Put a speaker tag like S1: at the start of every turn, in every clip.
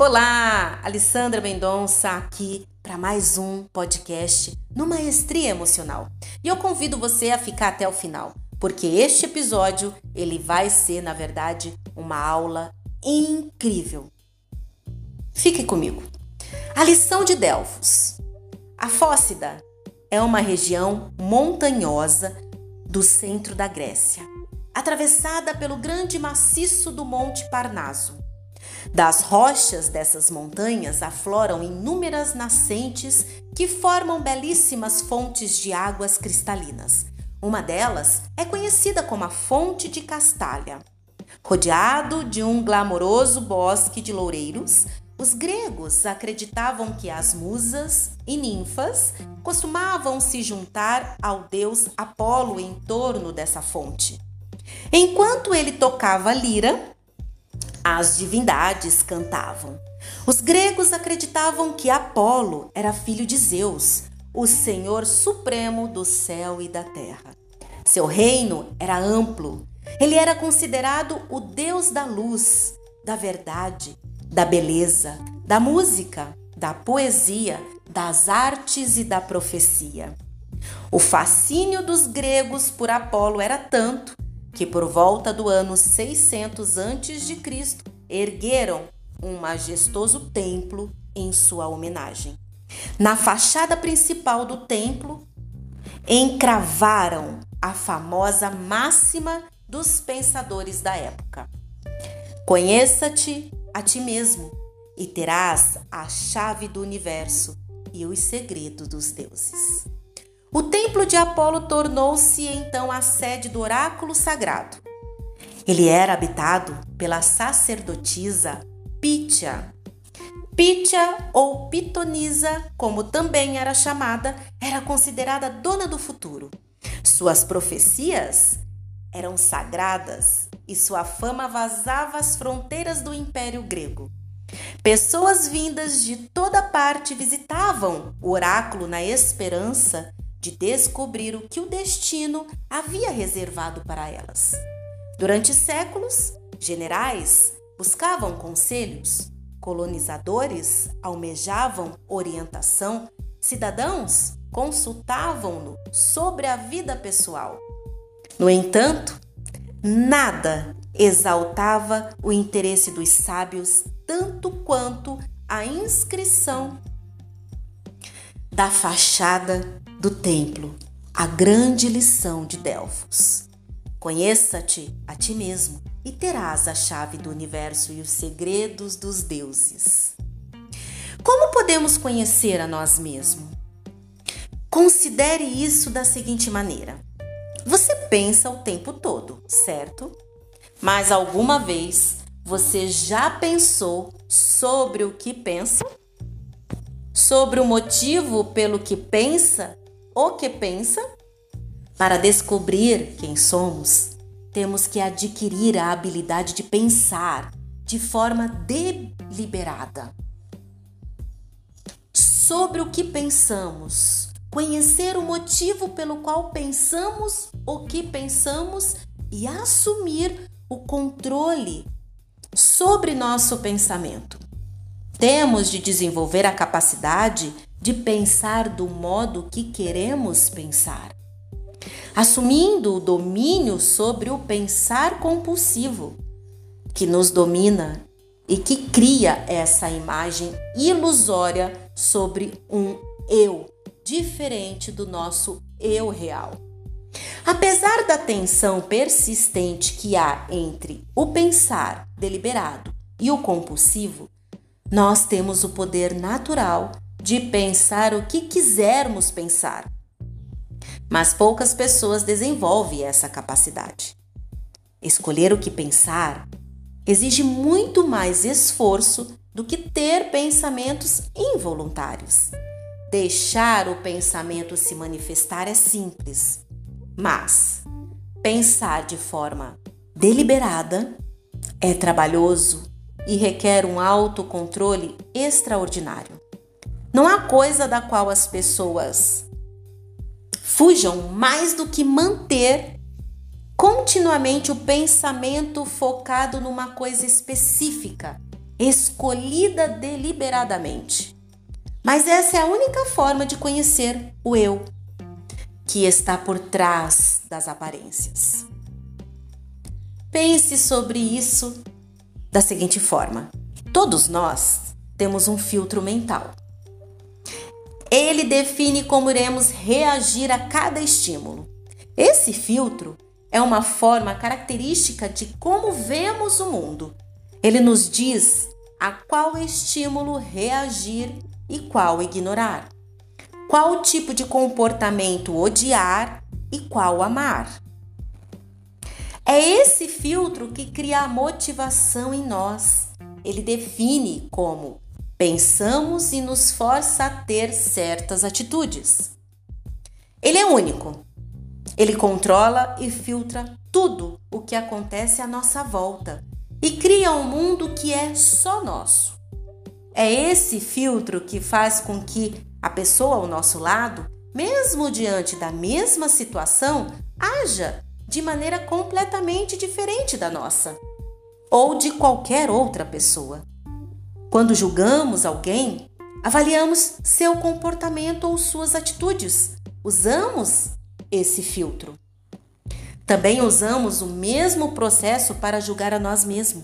S1: Olá, Alessandra Mendonça aqui para mais um podcast no Maestria Emocional. E eu convido você a ficar até o final, porque este episódio ele vai ser, na verdade, uma aula incrível. Fique comigo. A lição de Delfos. A Fócida é uma região montanhosa do centro da Grécia, atravessada pelo grande maciço do Monte Parnaso. Das rochas dessas montanhas afloram inúmeras nascentes que formam belíssimas fontes de águas cristalinas. Uma delas é conhecida como a Fonte de Castalha. Rodeado de um glamouroso bosque de loureiros, os gregos acreditavam que as musas e ninfas costumavam se juntar ao deus Apolo em torno dessa fonte. Enquanto ele tocava lira, as divindades cantavam. Os gregos acreditavam que Apolo era filho de Zeus, o Senhor Supremo do céu e da terra. Seu reino era amplo. Ele era considerado o Deus da luz, da verdade, da beleza, da música, da poesia, das artes e da profecia. O fascínio dos gregos por Apolo era tanto que por volta do ano 600 a.C. ergueram um majestoso templo em sua homenagem. Na fachada principal do templo, encravaram a famosa máxima dos pensadores da época: Conheça-te a ti mesmo e terás a chave do universo e os segredos dos deuses. O templo de Apolo tornou-se então a sede do oráculo sagrado. Ele era habitado pela sacerdotisa Pítia. Pítia ou Pitonisa, como também era chamada, era considerada dona do futuro. Suas profecias eram sagradas e sua fama vazava as fronteiras do Império Grego. Pessoas vindas de toda parte visitavam o oráculo na esperança de descobrir o que o destino havia reservado para elas. Durante séculos, generais buscavam conselhos, colonizadores almejavam orientação, cidadãos consultavam-no sobre a vida pessoal. No entanto, nada exaltava o interesse dos sábios tanto quanto a inscrição da fachada do templo, a grande lição de Delfos. Conheça-te a ti mesmo e terás a chave do universo e os segredos dos deuses. Como podemos conhecer a nós mesmos? Considere isso da seguinte maneira: você pensa o tempo todo, certo? Mas alguma vez você já pensou sobre o que pensa? Sobre o motivo pelo que pensa o que pensa? Para descobrir quem somos, temos que adquirir a habilidade de pensar de forma deliberada. Sobre o que pensamos, conhecer o motivo pelo qual pensamos o que pensamos e assumir o controle sobre nosso pensamento. Temos de desenvolver a capacidade de pensar do modo que queremos pensar, assumindo o domínio sobre o pensar compulsivo, que nos domina e que cria essa imagem ilusória sobre um eu diferente do nosso eu real. Apesar da tensão persistente que há entre o pensar deliberado e o compulsivo, nós temos o poder natural de pensar o que quisermos pensar. Mas poucas pessoas desenvolvem essa capacidade. Escolher o que pensar exige muito mais esforço do que ter pensamentos involuntários. Deixar o pensamento se manifestar é simples, mas pensar de forma deliberada é trabalhoso e requer um autocontrole extraordinário. Não há coisa da qual as pessoas fujam mais do que manter continuamente o pensamento focado numa coisa específica escolhida deliberadamente. Mas essa é a única forma de conhecer o eu, que está por trás das aparências. Pense sobre isso da seguinte forma: todos nós temos um filtro mental. Ele define como iremos reagir a cada estímulo. Esse filtro é uma forma característica de como vemos o mundo. Ele nos diz a qual estímulo reagir e qual ignorar, qual tipo de comportamento odiar e qual amar. É esse filtro que cria a motivação em nós. Ele define como pensamos e nos força a ter certas atitudes. Ele é único, ele controla e filtra tudo o que acontece à nossa volta e cria um mundo que é só nosso. É esse filtro que faz com que a pessoa ao nosso lado, mesmo diante da mesma situação, haja de maneira completamente diferente da nossa ou de qualquer outra pessoa. Quando julgamos alguém, avaliamos seu comportamento ou suas atitudes. Usamos esse filtro. Também usamos o mesmo processo para julgar a nós mesmos.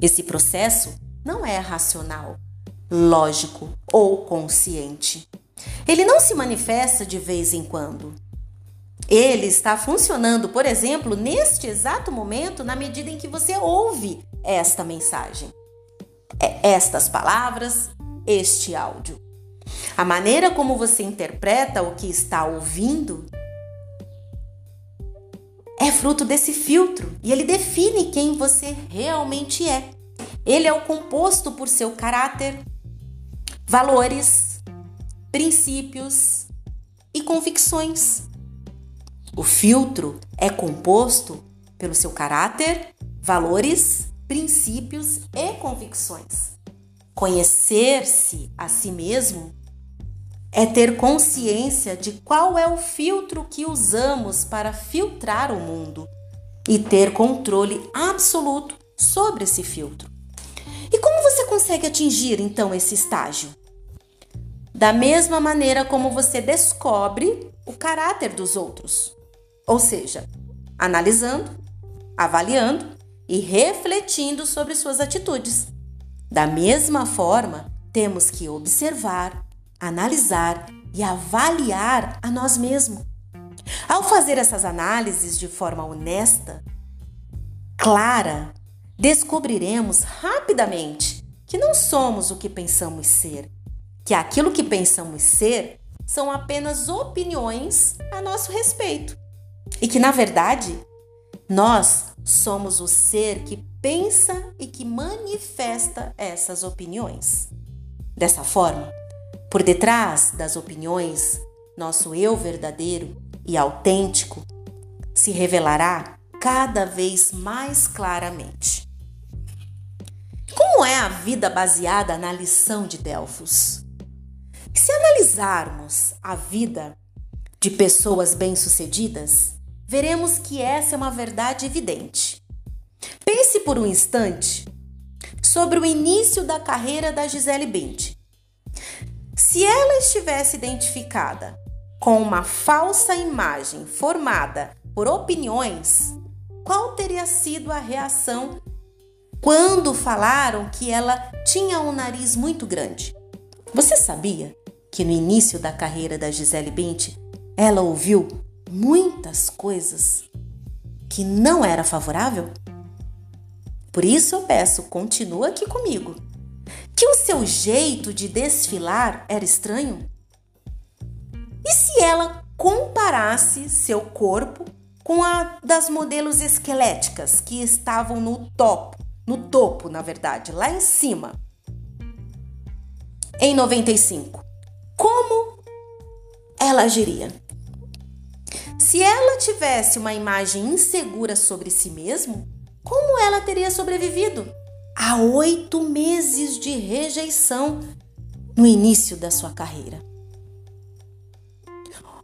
S1: Esse processo não é racional, lógico ou consciente. Ele não se manifesta de vez em quando. Ele está funcionando, por exemplo, neste exato momento, na medida em que você ouve esta mensagem, estas palavras, este áudio. A maneira como você interpreta o que está ouvindo é fruto desse filtro e ele define quem você realmente é. Ele é o composto por seu caráter, valores, princípios e convicções. O filtro é composto pelo seu caráter, valores, princípios e convicções. Conhecer-se a si mesmo é ter consciência de qual é o filtro que usamos para filtrar o mundo e ter controle absoluto sobre esse filtro. E como você consegue atingir então esse estágio? Da mesma maneira como você descobre o caráter dos outros, ou seja, analisando, avaliando e refletindo sobre suas atitudes. Da mesma forma, temos que observar, analisar e avaliar a nós mesmos. Ao fazer essas análises de forma honesta, clara, descobriremos rapidamente que não somos o que pensamos ser, que aquilo que pensamos ser são apenas opiniões a nosso respeito e que, na verdade, nós somos o ser que pensa e que manifesta essas opiniões. Dessa forma, por detrás das opiniões, nosso eu verdadeiro e autêntico se revelará cada vez mais claramente. Como é a vida baseada na lição de Delfos? Se analisarmos a vida de pessoas bem-sucedidas, veremos que essa é uma verdade evidente. Pense por um instante sobre o início da carreira da Gisele Bündchen. Se ela estivesse identificada com uma falsa imagem formada por opiniões, qual teria sido a reação quando falaram que ela tinha um nariz muito grande? Você sabia que no início da carreira da Gisele Bündchen, ela ouviu muitas coisas que não era favorável? Por isso eu peço, continua aqui comigo que o seu jeito de desfilar era estranho? E se ela comparasse seu corpo com a das modelos esqueléticas que estavam no topo, no topo, na verdade, lá em cima? Em 95, como ela agiria? Se ela tivesse uma imagem insegura sobre si mesmo, como ela teria sobrevivido? a oito meses de rejeição no início da sua carreira.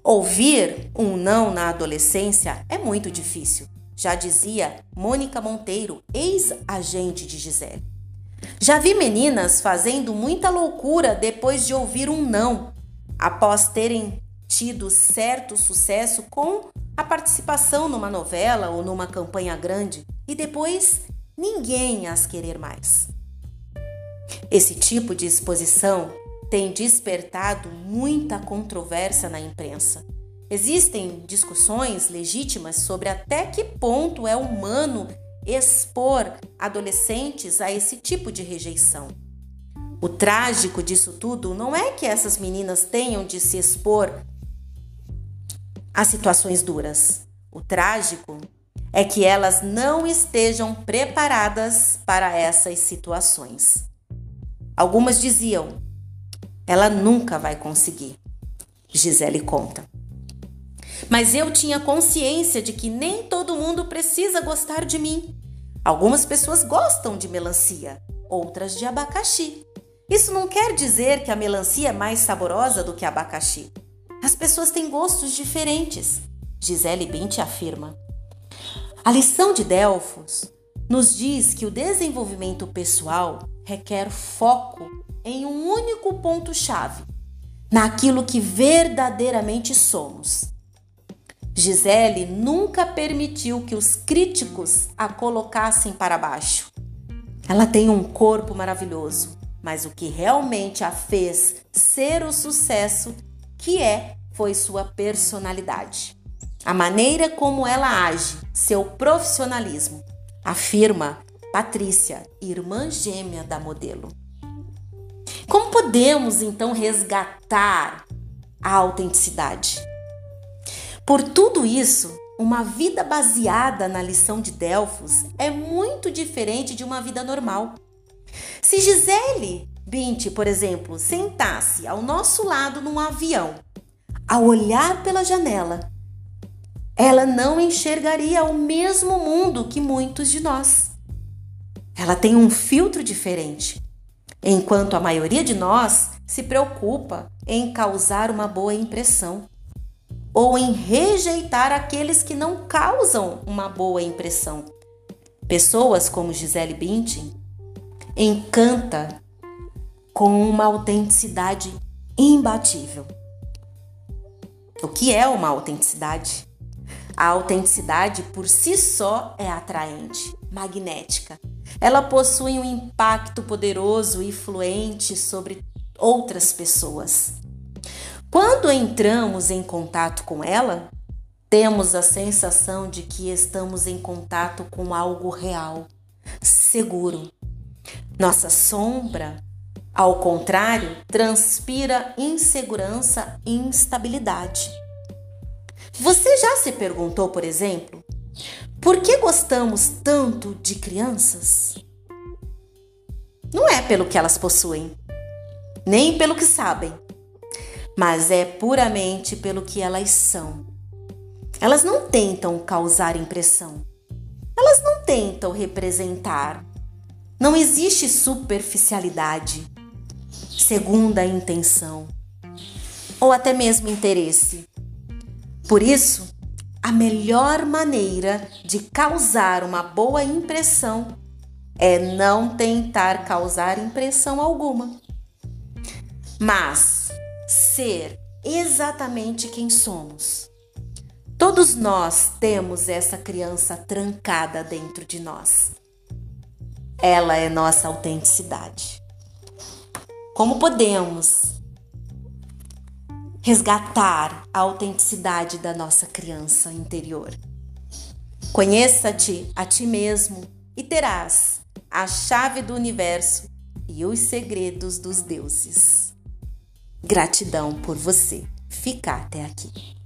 S1: Ouvir um não na adolescência é muito difícil, já dizia Mônica Monteiro, ex-agente de Gisele. Já vi meninas fazendo muita loucura depois de ouvir um não, após terem tido certo sucesso com a participação numa novela ou numa campanha grande e depois ninguém as querer mais. Esse tipo de exposição tem despertado muita controvérsia na imprensa. Existem discussões legítimas sobre até que ponto é humano expor adolescentes a esse tipo de rejeição. O trágico disso tudo não é que essas meninas tenham de se expor a situações duras. O trágico é que elas não estejam preparadas para essas situações. Algumas diziam: ela nunca vai conseguir. Gisele conta. Mas eu tinha consciência de que nem todo mundo precisa gostar de mim. Algumas pessoas gostam de melancia, outras de abacaxi. Isso não quer dizer que a melancia é mais saborosa do que abacaxi. As pessoas têm gostos diferentes, Gisele Bint afirma. A lição de Delfos nos diz que o desenvolvimento pessoal requer foco em um único ponto-chave, naquilo que verdadeiramente somos. Gisele nunca permitiu que os críticos a colocassem para baixo. Ela tem um corpo maravilhoso, mas o que realmente a fez ser o sucesso que é foi sua personalidade. A maneira como ela age, seu profissionalismo, afirma Patrícia, irmã gêmea da modelo. Como podemos então resgatar a autenticidade? Por tudo isso, uma vida baseada na lição de Delfos é muito diferente de uma vida normal. Se Gisele Bint, por exemplo, sentasse ao nosso lado num avião, ao olhar pela janela, ela não enxergaria o mesmo mundo que muitos de nós. Ela tem um filtro diferente, enquanto a maioria de nós se preocupa em causar uma boa impressão ou em rejeitar aqueles que não causam uma boa impressão. Pessoas como Gisele Bündchen encanta com uma autenticidade imbatível. O que é uma autenticidade? A autenticidade por si só é atraente, magnética. Ela possui um impacto poderoso e fluente sobre outras pessoas. Quando entramos em contato com ela, temos a sensação de que estamos em contato com algo real, seguro. Nossa sombra, ao contrário, transpira insegurança e instabilidade. Você já se perguntou, por exemplo, por que gostamos tanto de crianças? Não é pelo que elas possuem, nem pelo que sabem, mas é puramente pelo que elas são. Elas não tentam causar impressão. Elas não tentam representar. Não existe superficialidade, segunda intenção ou até mesmo interesse. Por isso, a melhor maneira de causar uma boa impressão é não tentar causar impressão alguma. Mas ser exatamente quem somos. Todos nós temos essa criança trancada dentro de nós. Ela é nossa autenticidade. Como podemos resgatar a autenticidade da nossa criança interior? Conheça-te a ti mesmo e terás a chave do universo e os segredos dos deuses. Gratidão por você ficar até aqui.